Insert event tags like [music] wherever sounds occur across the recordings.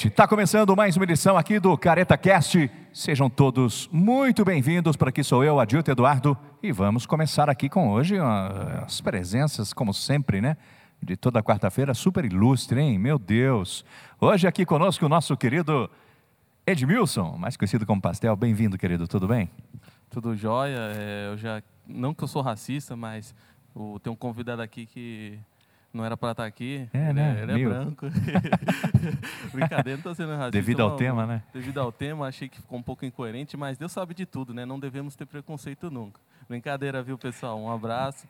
gente? Está começando mais uma edição aqui do Careta Cast. Sejam todos muito bem-vindos. Por aqui sou eu, Adilto Eduardo, e vamos começar aqui com hoje as presenças, como sempre, né? De toda quarta-feira, super ilustre, hein? Meu Deus! Hoje aqui conosco o nosso querido Edmilson, mais conhecido como Pastel. Bem-vindo, querido, tudo bem? Tudo jóia. É, eu já, não que eu sou racista, mas o, tem um convidado aqui que não era para estar aqui. É, ele né? É, ele é Meio- branco. [laughs] Brincadeira, não estou sendo racista. Devido ao não. tema, né? Devido ao tema, achei que ficou um pouco incoerente, mas Deus sabe de tudo, né? Não devemos ter preconceito nunca. Brincadeira, viu, pessoal? Um abraço.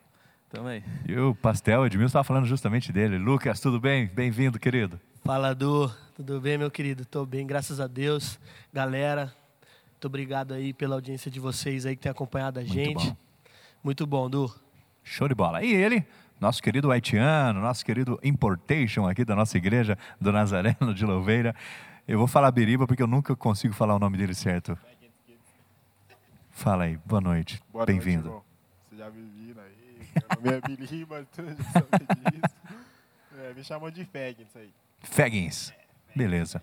Também. E o Pastel, Edmilson, estava falando justamente dele. Lucas, tudo bem? Bem-vindo, querido. Fala, Du. Tudo bem, meu querido? Tô bem, graças a Deus. Galera, muito obrigado aí pela audiência de vocês aí que tem acompanhado a gente. bom. Muito bom, Du. Show de bola. E ele, nosso querido haitiano, nosso querido importation aqui da nossa igreja do Nazareno de Louveira. Eu vou falar Biriba porque eu nunca consigo falar o nome dele certo. Fala aí, boa noite. Bem-vindo. Você já me viram aí. Meu nome é Billy, mas tu já sabe disso. É, me chamam de Feg, isso aí. Feguins. Beleza.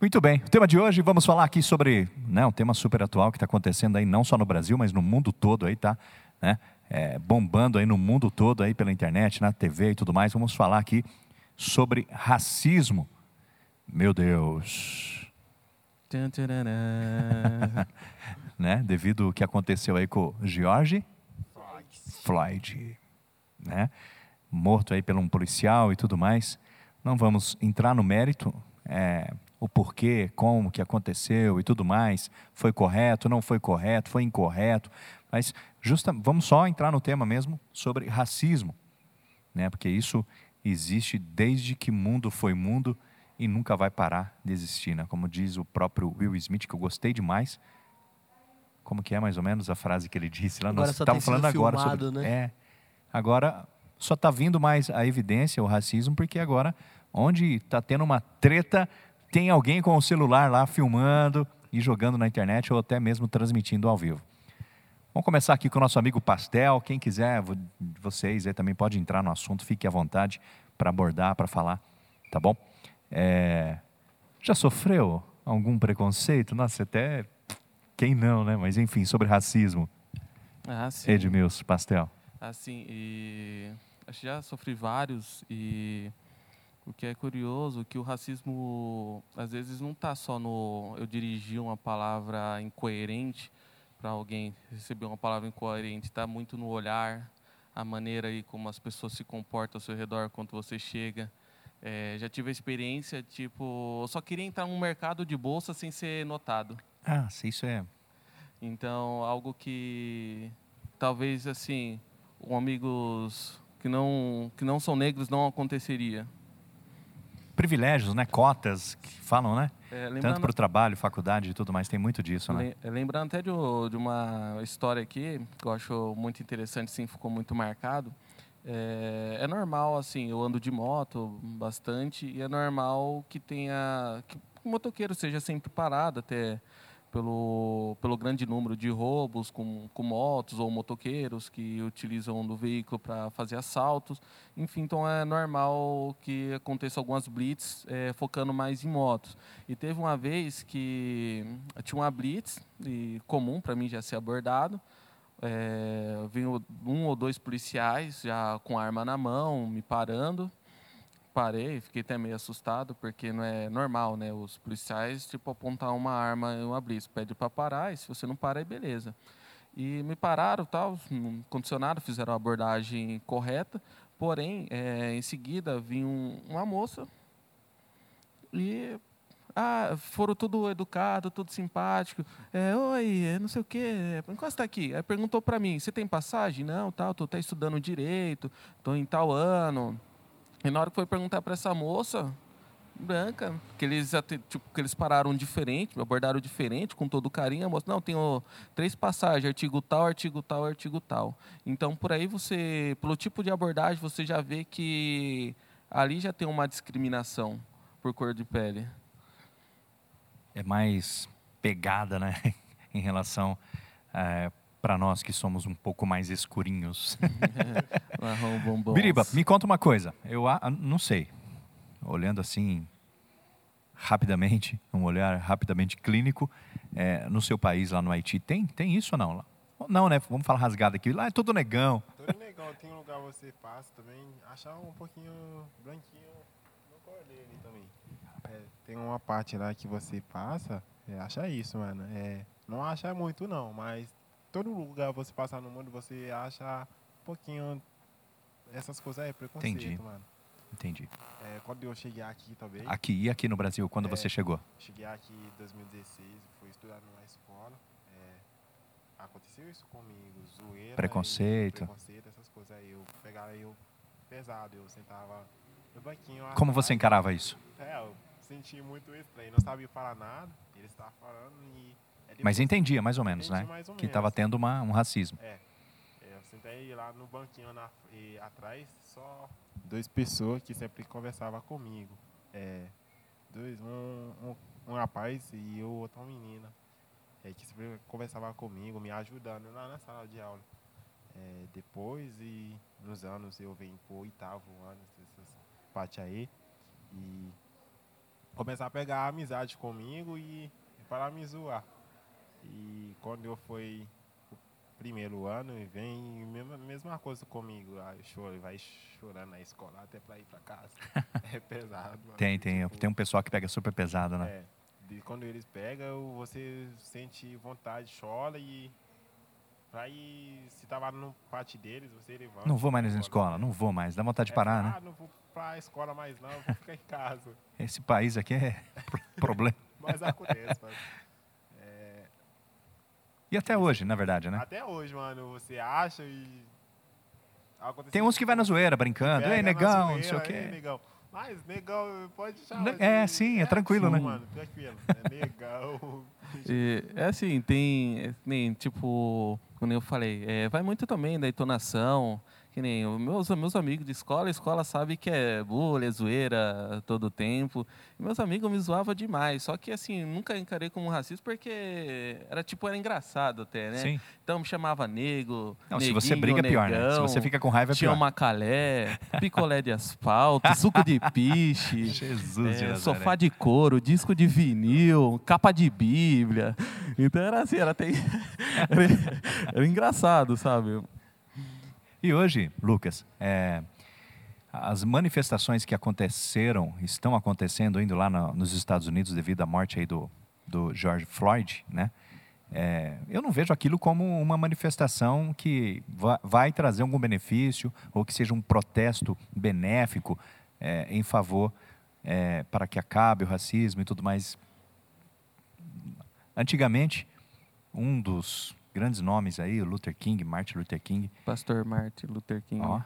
Muito bem. O tema de hoje, vamos falar aqui sobre né, um tema super atual que está acontecendo aí não só no Brasil, mas no mundo todo aí, tá? Né? É, bombando aí no mundo todo aí pela internet, na TV e tudo mais. Vamos falar aqui sobre racismo. Meu Deus. [laughs] Né? Devido ao que aconteceu aí com o George Floyd, né? Morto aí por um policial e tudo mais. Não vamos entrar no mérito, é, o porquê, como que aconteceu e tudo mais. Foi correto, não foi correto, foi incorreto. Mas justa, vamos só entrar no tema mesmo sobre racismo, né? Porque isso existe desde que mundo foi mundo e nunca vai parar de existir, né? Como diz o próprio Will Smith, que eu gostei demais. Como que é mais ou menos a frase que ele disse lá? Agora Nós estávamos falando agora filmado, sobre, né? É. Agora só está vindo mais a evidência, o racismo, porque agora, onde está tendo uma treta, tem alguém com o celular lá filmando e jogando na internet ou até mesmo transmitindo ao vivo. Vamos começar aqui com o nosso amigo Pastel. Quem quiser, vo- vocês aí também pode entrar no assunto, fique à vontade para abordar, para falar, tá bom? É, já sofreu algum preconceito? Nossa, até quem não, né? Mas enfim, sobre racismo. Ah, sim. Edmilson, Pastel. Assim, e já sofri vários e o que é curioso que o racismo às vezes não está só no eu dirigir uma palavra incoerente para alguém receber uma palavra incoerente, está muito no olhar, a maneira aí como as pessoas se comportam ao seu redor quando você chega. É, já tive a experiência, tipo, eu só queria entrar num mercado de bolsa sem ser notado. Ah, se isso é. Então, algo que talvez assim, com amigos que não que não são negros não aconteceria. Privilégios, né? Cotas que falam, né? É, Tanto para o trabalho, faculdade e tudo mais, tem muito disso, né? lem- lembrando até de, de uma história aqui que eu acho muito interessante, sim, ficou muito marcado. É, é normal, assim, eu ando de moto bastante e é normal que tenha que o motoqueiro seja sempre parado, até pelo, pelo grande número de roubos com, com motos ou motoqueiros que utilizam do veículo para fazer assaltos. Enfim, então é normal que aconteça algumas blitz é, focando mais em motos. E teve uma vez que tinha uma blitz, e comum para mim já ser abordado. É, um ou dois policiais já com arma na mão, me parando. Parei, fiquei até meio assustado, porque não é normal, né? Os policiais, tipo, apontar uma arma em uma blitz. Pede para parar, e se você não parar, beleza. E me pararam, tal, condicionado, fizeram a abordagem correta. Porém, é, em seguida, vinha um- uma moça e ah, foram tudo educado, tudo simpático. É, oi, é, não sei o quê, encosta aqui. Aí perguntou para mim, você tem passagem? Não, tal, tô até estudando direito, tô em tal ano. E na hora que foi perguntar para essa moça, branca, que eles, tipo, que eles pararam diferente, abordaram diferente, com todo carinho, a moça, não, tenho três passagens, artigo tal, artigo tal, artigo tal. Então, por aí você, pelo tipo de abordagem, você já vê que ali já tem uma discriminação por cor de pele. É mais pegada, né? [laughs] em relação para nós que somos um pouco mais escurinhos. [laughs] Marrom, bombons. Biriba, me conta uma coisa. Eu a- não sei. Olhando assim, rapidamente, um olhar rapidamente clínico, é, no seu país, lá no Haiti, tem, tem isso ou não? Não, né? Vamos falar rasgado aqui. Lá é todo negão. Todo negão. Tem um lugar que você passa também, achar um pouquinho branquinho no cordeiro também. É, tem uma parte lá que você passa, é, acha isso, mano. É, não acha muito, não, mas todo lugar você passar no mundo, você acha um pouquinho essas coisas aí, preconceito, Entendi. mano. Entendi. É, quando eu cheguei aqui também, Aqui e aqui no Brasil, quando É. você chegou? cheguei aqui em 2016, fui estudar numa escola. é, aconteceu isso comigo, zoeira. Preconceito. E, preconceito, essas coisas aí. Eu pegava eu pesado, eu sentava no banquinho. Como você encarava isso? É, eu senti muito estranho. Não sabia falar nada, ele estava falando e. Mas entendia mais ou menos, Entendi né? mais ou Que estava tendo uma, um racismo. É. Eu sentei lá no banquinho na, e atrás, só duas pessoas que sempre conversavam comigo. É, dois, um, um, um rapaz e o outro uma menina. É, que sempre conversava comigo, me ajudando lá na sala de aula. É, depois e nos anos eu venho pro oitavo ano, essas parte aí. E começar a pegar amizade comigo e para me zoar. E quando eu fui o primeiro ano, e vem mesma, mesma coisa comigo. Eu choro, vai chorando na escola até para ir para casa. [laughs] é pesado. mano. Tem, tem, Tipo, tem um pessoal que pega super pesado, né? é, quando eles pegam, você sente vontade, chora e ir, se tava no parte deles, você levanta. Não vou mais na escola, não vou mais. Dá vontade de É, parar, né? Ah, não vou pra escola mais não, vou ficar em casa. Esse país aqui é [laughs] pro- problema. Mas acontece, mano. [laughs] E até hoje, na verdade, né? Até hoje, mano, você acha e. acontece Tem uns que vai na zoeira, brincando. Ei, negão, não sei zoeira, o "Ei, quê. negão. Mas negão pode chamar. É, de- sim, é tranquilo, né? Mano, tranquilo. É [laughs] negão. E, é assim, tem, é, nem, tipo, como eu falei, é, vai muito também da entonação, que nem os meus, meus amigos de escola, a escola sabe que é bullying, é zoeira todo tempo. E meus amigos me zoavam demais, só que assim, nunca encarei como racista porque era tipo, era engraçado até, né? Sim. Então me chamava nego, Não, se você neguinho, briga é pior, né? Se negão, você fica com raiva é Tinha pior. uma calé, picolé de asfalto, suco de piche. [laughs] Jesus de É, Nazaré. sofá de couro, disco de vinil, capa de Bíblia. Então era assim, era, até... [laughs] era, era engraçado, sabe? E hoje, Lucas, é, as manifestações que aconteceram, estão acontecendo indo lá na- nos Estados Unidos devido à morte aí do, do George Floyd, né? É, eu não vejo aquilo como uma manifestação que va- vai trazer algum benefício ou que seja um protesto benéfico é, em favor é, para que acabe o racismo e tudo mais. Antigamente, um dos grandes nomes aí, o Luther King, Martin Luther King, Pastor Martin Luther King. Ó.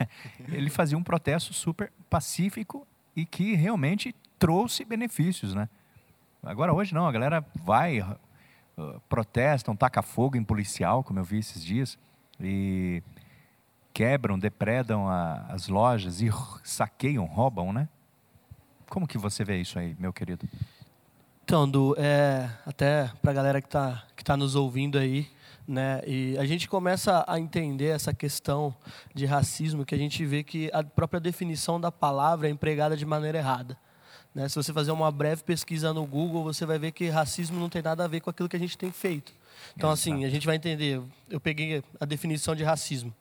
[laughs] ele fazia um protesto super pacífico e que realmente trouxe benefícios, né? Agora hoje não, a galera vai, uh, protestam, taca fogo em policial, como eu vi esses dias, e quebram, depredam a- as lojas e saqueiam, roubam, né? Como que você vê isso aí, meu querido? Então, Du, é, até para a galera que está que tá nos ouvindo aí, né, e a gente começa a entender essa questão de racismo, que a gente vê que a própria definição da palavra é empregada de maneira errada. Né? Se você fazer uma breve pesquisa no Google, você vai ver que racismo não tem nada a ver com aquilo que a gente tem feito. Então, assim, a gente vai entender. Eu peguei a definição de racismo.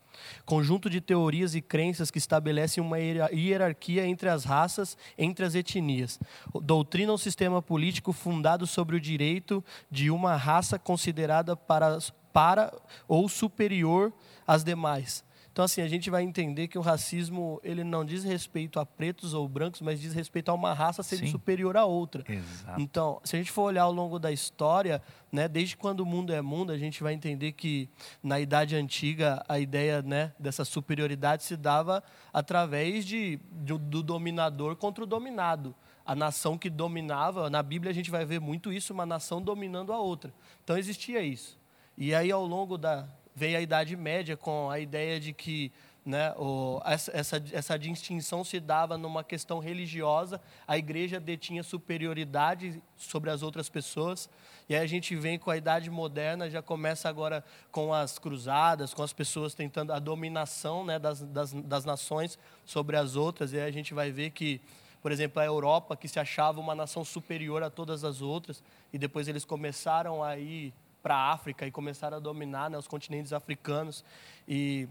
Conjunto de teorias e crenças que estabelecem uma hierar- hierarquia entre as raças, entre as etnias. Doutrina ou sistema político fundado sobre o direito de uma raça considerada para, para ou superior às demais. Então, assim, a gente vai entender que o racismo ele não diz respeito a pretos ou brancos, mas diz respeito a uma raça sendo Sim. superior à outra. Exato. Então, se a gente for olhar ao longo da história, né, desde quando o mundo é mundo, a gente vai entender que na Idade Antiga a ideia né, dessa superioridade se dava através de, do, do dominador contra o dominado. A nação que dominava, na Bíblia a gente vai ver muito isso, uma nação dominando a outra. Então existia isso. E aí ao longo da veio a Idade Média com a ideia de que né, o, essa, essa, distinção se dava numa questão religiosa, a igreja detinha superioridade sobre as outras pessoas, e aí a gente vem com a Idade Moderna, já começa agora com as cruzadas, com as pessoas tentando a dominação né, das, das, das nações sobre as outras, e aí a gente vai ver que Por exemplo, a Europa, que se achava uma nação superior a todas as outras, e depois eles começaram a ir para a África e começaram a dominar né, os continentes africanos. E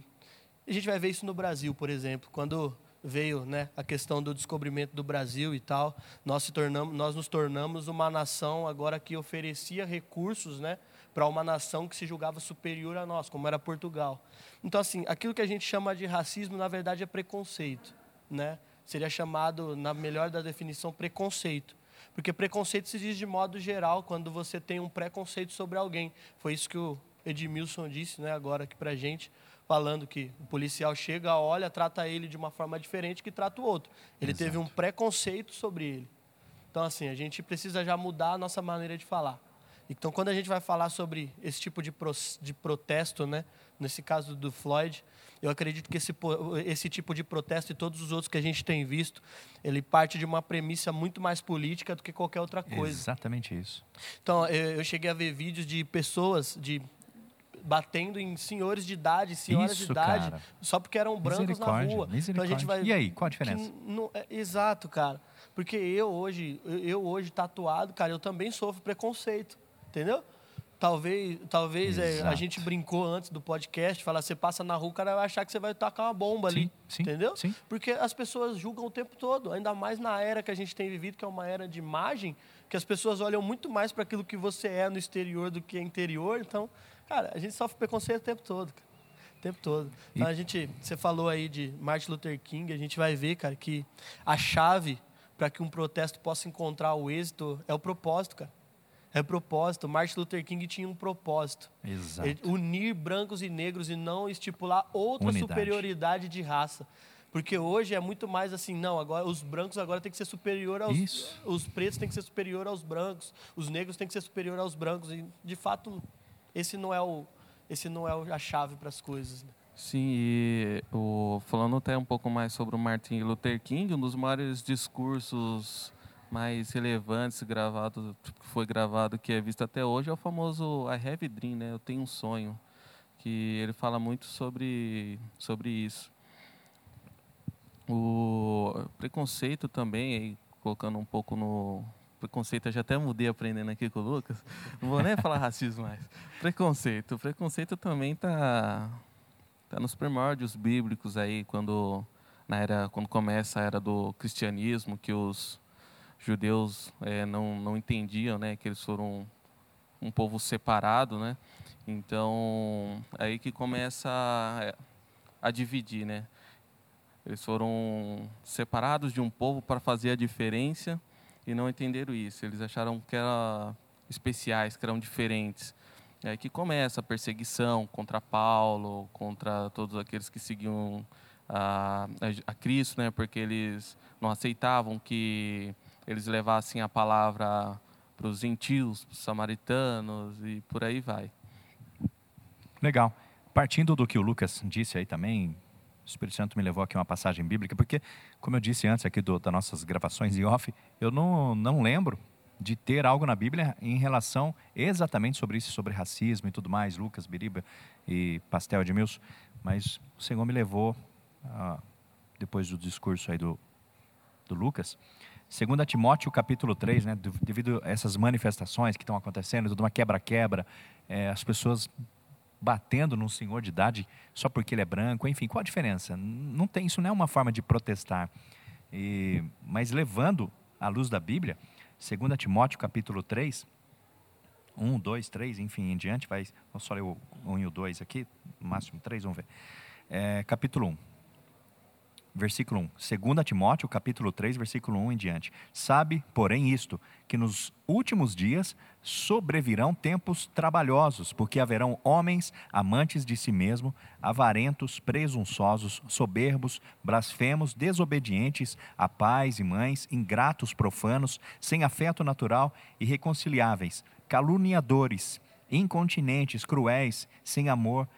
a gente vai ver isso no Brasil, por exemplo, quando veio né, a questão do descobrimento do Brasil e tal, nós, se tornamos, nós nos tornamos uma nação agora que oferecia recursos né, para uma nação que se julgava superior a nós, como era Portugal. Então, assim, aquilo que a gente chama de racismo, na verdade, é preconceito. Né? Seria chamado, na melhor da definição, preconceito. Porque preconceito se diz de modo geral quando você tem um preconceito sobre alguém. Foi isso que o Edmilson disse né, agora aqui para gente falando que o policial chega, olha, trata ele de uma forma diferente que trata o outro. Ele Exato. teve um preconceito sobre ele. Então, assim, a gente precisa já mudar a nossa maneira de falar. Então, quando a gente vai falar sobre esse tipo de, pro, de protesto, né, nesse caso do Floyd, eu acredito que esse, esse tipo de protesto e todos os outros que a gente tem visto, ele parte de uma premissa muito mais política do que qualquer outra coisa. Exatamente isso. Então, eu, eu cheguei a ver vídeos de pessoas, de batendo em senhores de idade, senhoras Isso, de idade, cara. só porque eram brancos na rua. Então a gente vai E aí, qual a diferença? Não, é, exato, cara. Porque eu hoje, eu hoje tatuado, cara, eu também sofro preconceito, entendeu? Talvez, talvez é, a gente brincou antes do podcast, falar, você passa na rua, o cara vai achar que você vai tacar uma bomba ali, sim, entendeu? Sim. Porque as pessoas julgam o tempo todo, ainda mais na era que a gente tem vivido, que é uma era de imagem, que as pessoas olham muito mais para aquilo que você é no exterior do que interior, então Cara, a gente sofre preconceito o tempo todo, cara. O tempo todo. Então, a gente, você falou aí de Martin Luther King, a gente vai ver, cara, que a chave para que um protesto possa encontrar o êxito é o propósito, cara. É propósito. Martin Luther King tinha um propósito. Exato. unir brancos e negros e não estipular outra Unidade. superioridade de raça. Porque hoje é muito mais assim, não, agora os brancos agora tem que ser superior aos Isso. os pretos tem que ser superior aos brancos, os negros tem que ser superior aos brancos e de fato esse não é o esse não é a chave para as coisas. Né? Sim, e o, falando até um pouco mais sobre o Martin Luther King, um dos maiores discursos mais relevantes gravado, que foi gravado, que é visto até hoje, é o famoso I Have a Dream, né? Eu tenho um sonho, que ele fala muito sobre, sobre isso. O preconceito também, aí, colocando um pouco no, preconceito, eu já até mudei aprendendo aqui com o Lucas. Não vou nem falar racismo mais. Preconceito. O preconceito também está tá nos primórdios bíblicos aí, quando, na era, quando começa a era do cristianismo, que os judeus é, não, não entendiam né, que eles foram um povo separado, né? Então, aí que começa a, a dividir, né? Eles foram separados de um povo para fazer a diferença e não entenderam isso. Eles acharam que eram especiais, que eram diferentes. É aí que começa a perseguição contra Paulo, contra todos aqueles que seguiam a, a Cristo, né? porque eles não aceitavam que eles levassem a palavra para os gentios, para os samaritanos e por aí vai. Legal. Partindo do que o Lucas disse aí também, o Espírito Santo me levou aqui uma passagem bíblica, porque, como eu disse antes aqui do, das nossas gravações em off, eu não, não lembro de ter algo na Bíblia em relação exatamente sobre isso, sobre racismo e tudo mais, Lucas, Biriba e Pastel de Milson, mas o Senhor me levou, ah, depois do discurso aí do, do Lucas, segundo Timóteo capítulo 3, né, devido a essas manifestações que estão acontecendo, tudo uma quebra-quebra, é, as pessoas batendo num senhor de idade só porque ele é branco, enfim, qual a diferença? Não tem, isso não é uma forma de protestar. E, mas levando à luz da Bíblia, 2 Timóteo capítulo 3, 1, 2, 3, enfim, em diante, vai, vou só ler o 1 e o 2 aqui, máximo 3, vamos ver. É, capítulo 1 versículo 1. 2 Timóteo, capítulo 3, versículo 1 em diante. Sabe, porém, isto, que nos últimos dias sobrevirão tempos trabalhosos, porque haverão homens amantes de si mesmo, avarentos, presunçosos, soberbos, blasfemos, desobedientes a pais e mães, ingratos, profanos, sem afeto natural, irreconciliáveis, caluniadores, incontinentes, cruéis, sem amor,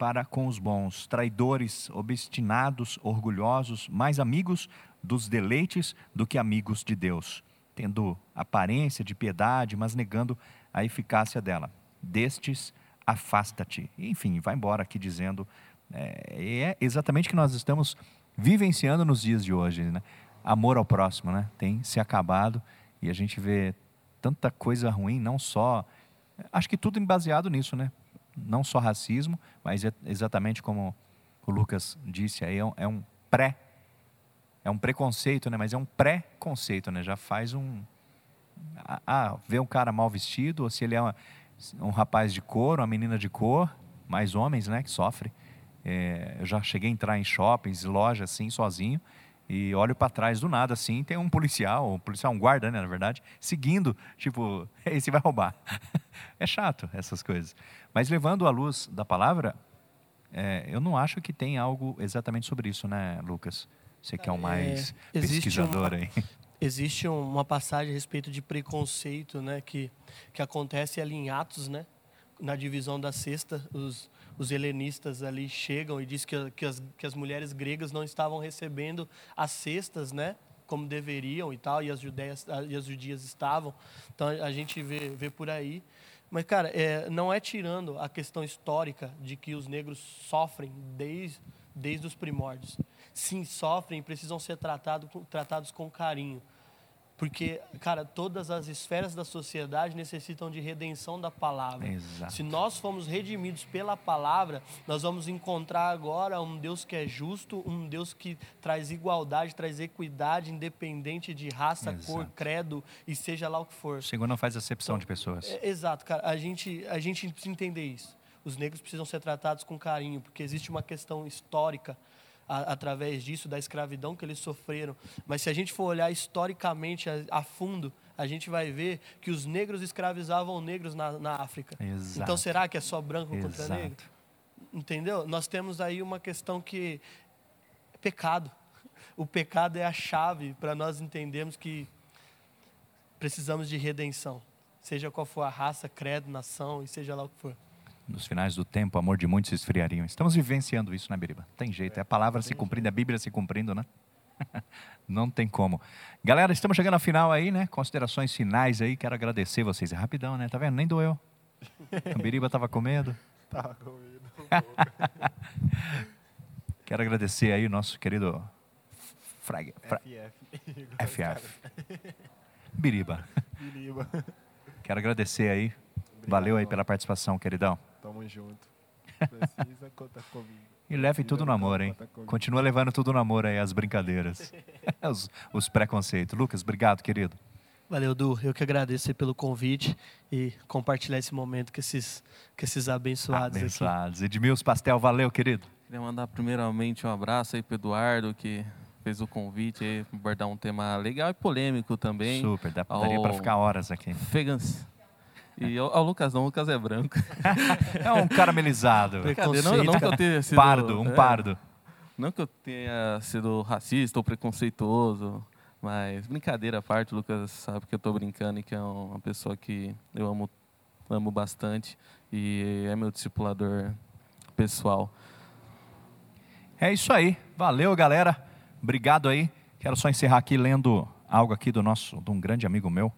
para com os bons, traidores, obstinados, orgulhosos, mais amigos dos deleites do que amigos de Deus, tendo aparência de piedade, mas negando a eficácia dela. Destes, afasta-te. Enfim, vai embora aqui dizendo. É, é exatamente o que nós estamos vivenciando nos dias de hoje. Né? amor ao próximo, né? Tem se acabado e a gente vê tanta coisa ruim, não só. Acho que tudo baseado nisso, né? Não só racismo, mas é exatamente como o Lucas disse aí, é um, é um pré. É um preconceito, né? Mas é um pré-conceito, né? Já faz um. Ah, vê um cara mal vestido, ou se ele é uma, um rapaz de cor, uma menina de cor, mais homens, né? Que sofrem. É, eu já cheguei a entrar em shoppings, lojas assim, sozinho, e olho para trás do nada assim, tem um policial, um policial, um guarda, né, na verdade, seguindo, tipo, [laughs] esse vai roubar. [laughs] é chato essas coisas. Mas levando à luz da palavra, é, eu não acho que tem algo exatamente sobre isso, né, Lucas? Você que é o é, mais é, pesquisador uma, aí. [laughs] Existe uma passagem a respeito de preconceito, né, que, que acontece ali em Atos, né, na divisão da sexta, os os helenistas ali chegam e diz que, que, as, que as mulheres gregas não estavam recebendo as cestas, né? Como deveriam e tal, e as, judeias, e as judias estavam. Então a gente vê, vê por aí. Mas, cara, é, não é tirando a questão histórica de que os negros sofrem desde, desde os primórdios. Sim, sofrem e precisam ser tratado, tratados com carinho. Porque, cara, todas as esferas da sociedade necessitam de redenção da palavra. Exato. Se nós formos redimidos pela palavra, nós vamos encontrar agora um Deus que é justo, um Deus que traz igualdade, traz equidade, independente de raça, Exato. cor, credo e seja lá o que for. O Senhor não faz acepção então, de pessoas. É, exato, cara. A gente, a gente precisa entender isso. Os negros precisam ser tratados com carinho, porque existe uma questão histórica a, através disso, da escravidão que eles sofreram. Mas se a gente for olhar historicamente a, a fundo, a gente vai ver que os negros escravizavam negros na, na África. Exato. Então será que é só branco Exato. contra negro? Entendeu? Nós temos aí uma questão que é pecado. O pecado é a chave para nós entendermos que precisamos de redenção. Seja qual for a raça, credo, nação e seja lá o que for nos finais do tempo, o amor de muitos se esfriariam. Estamos vivenciando isso, né, Biriba? Tem jeito, é a palavra se cumprindo, a Bíblia se cumprindo, né? [laughs] Não tem como. Galera, estamos chegando ao final aí, né? Considerações finais aí, quero agradecer vocês. É rapidão, né? Tá vendo? Nem doeu. Biriba estava com medo. Tava com medo. [laughs] [laughs] quero agradecer aí o nosso querido Frag, Fra... FF. FF. Biriba. Biriba. Quero agradecer aí Valeu aí pela participação, queridão. Tamo junto. Precisa [laughs] contar comigo. E leve tudo no amor, hein? Continua levando tudo no amor aí, as brincadeiras. [laughs] os, os preconceitos. Lucas, obrigado, querido. Valeu, Du. Eu que agradeço pelo convite e compartilhar esse momento com esses, com esses abençoados, abençoados. aqui. Edmilson Pastel, valeu, querido. Queria mandar primeiramente um abraço aí para Eduardo, que fez o convite aí, abordar um tema legal e polêmico também. Super, dá, daria para ficar horas aqui. Fegans, e o, Lucas não, o Lucas é branco. [laughs] é um caramelizado. Não, não que eu tenha sido, pardo, um é, pardo. Não que eu tenha sido racista ou preconceituoso, mas brincadeira à parte, o Lucas sabe que eu estou brincando e que é uma pessoa que eu amo, amo bastante e é meu discipulador pessoal. É isso aí. Valeu, galera. Obrigado aí. Quero só encerrar aqui lendo algo aqui do nosso, de um grande amigo meu,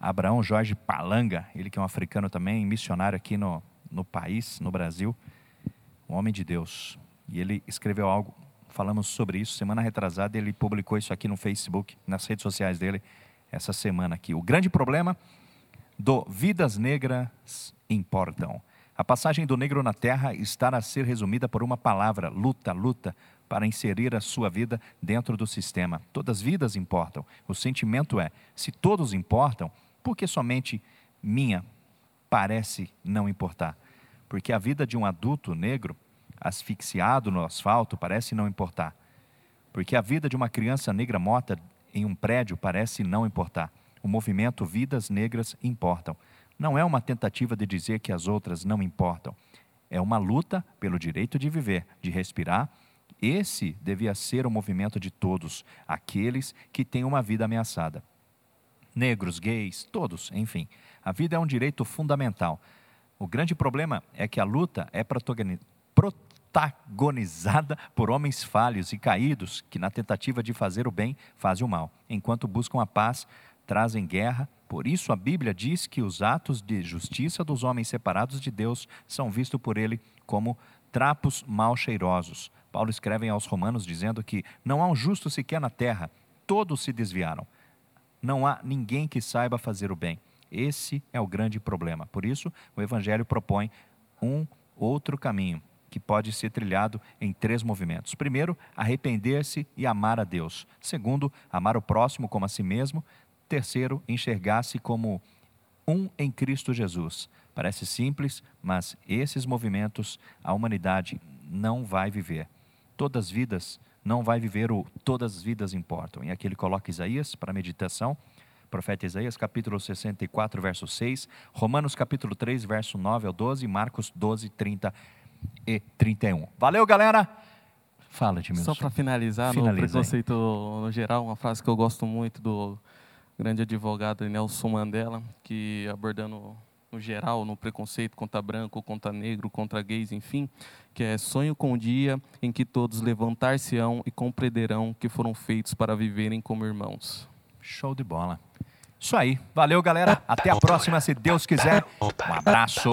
Abraão Jorge Palanga, ele que é um africano também, missionário aqui no, no país, no Brasil, um homem de Deus. E ele escreveu algo, falamos sobre isso, semana retrasada, ele publicou isso aqui no Facebook, nas redes sociais dele, essa semana aqui. O grande problema do Vidas Negras Importam. A passagem do negro na terra está a ser resumida por uma palavra: luta, luta, para inserir a sua vida dentro do sistema. Todas as vidas importam. O sentimento é: se todos importam, porque somente minha parece não importar. Porque a vida de um adulto negro asfixiado no asfalto parece não importar. Porque a vida de uma criança negra morta em um prédio parece não importar. O movimento Vidas Negras importam. Não é uma tentativa de dizer que as outras não importam. É uma luta pelo direito de viver, de respirar. Esse devia ser o movimento de todos, aqueles que têm uma vida ameaçada negros, gays, todos, enfim. A vida é um direito fundamental. O grande problema é que a luta é protagonizada por homens falhos e caídos que, na tentativa de fazer o bem, fazem o mal. Enquanto buscam a paz, trazem guerra. Por isso, a Bíblia diz que os atos de justiça dos homens separados de Deus são vistos por ele como trapos mal cheirosos. Paulo escreve aos Romanos dizendo que não há um justo sequer na terra, todos se desviaram. Não há ninguém que saiba fazer o bem. Esse é o grande problema. Por isso, o Evangelho propõe um outro caminho que pode ser trilhado em três movimentos. Primeiro, arrepender-se e amar a Deus. Segundo, amar o próximo como a si mesmo. Terceiro, enxergar-se como um em Cristo Jesus. Parece simples, mas esses movimentos a humanidade não vai viver. Todas as vidas não vai viver o todas as vidas importam. E aqui ele coloca Isaías para meditação. Profeta Isaías, capítulo 64, verso 6, Romanos capítulo 3, verso 9 ao 12, Marcos 12, 30 e 31. Valeu, galera! Fala, Timilson. Só para finalizar, Finaliza no aí. preconceito no geral, uma frase que eu gosto muito do grande advogado Nelson Mandela, que abordando no geral, no preconceito contra branco, contra negro, contra gays, enfim, que é sonho com o dia em que todos levantar-se-ão e compreenderão que foram feitos para viverem como irmãos. Show de bola. Isso aí. Valeu, galera. Até a próxima, se Deus quiser. Um abraço.